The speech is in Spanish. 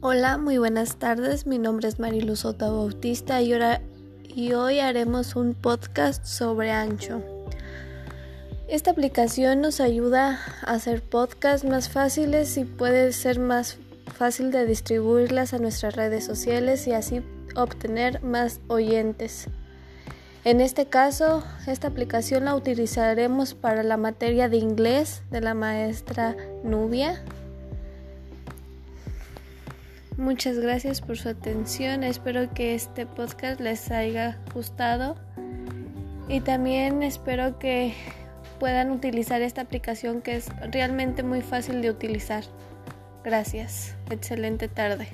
Hola, muy buenas tardes. Mi nombre es Mariluz Soto Bautista y, y hoy haremos un podcast sobre Ancho. Esta aplicación nos ayuda a hacer podcasts más fáciles y puede ser más fácil de distribuirlas a nuestras redes sociales y así obtener más oyentes. En este caso, esta aplicación la utilizaremos para la materia de inglés de la maestra Nubia. Muchas gracias por su atención. Espero que este podcast les haya gustado. Y también espero que puedan utilizar esta aplicación que es realmente muy fácil de utilizar. Gracias. Excelente tarde.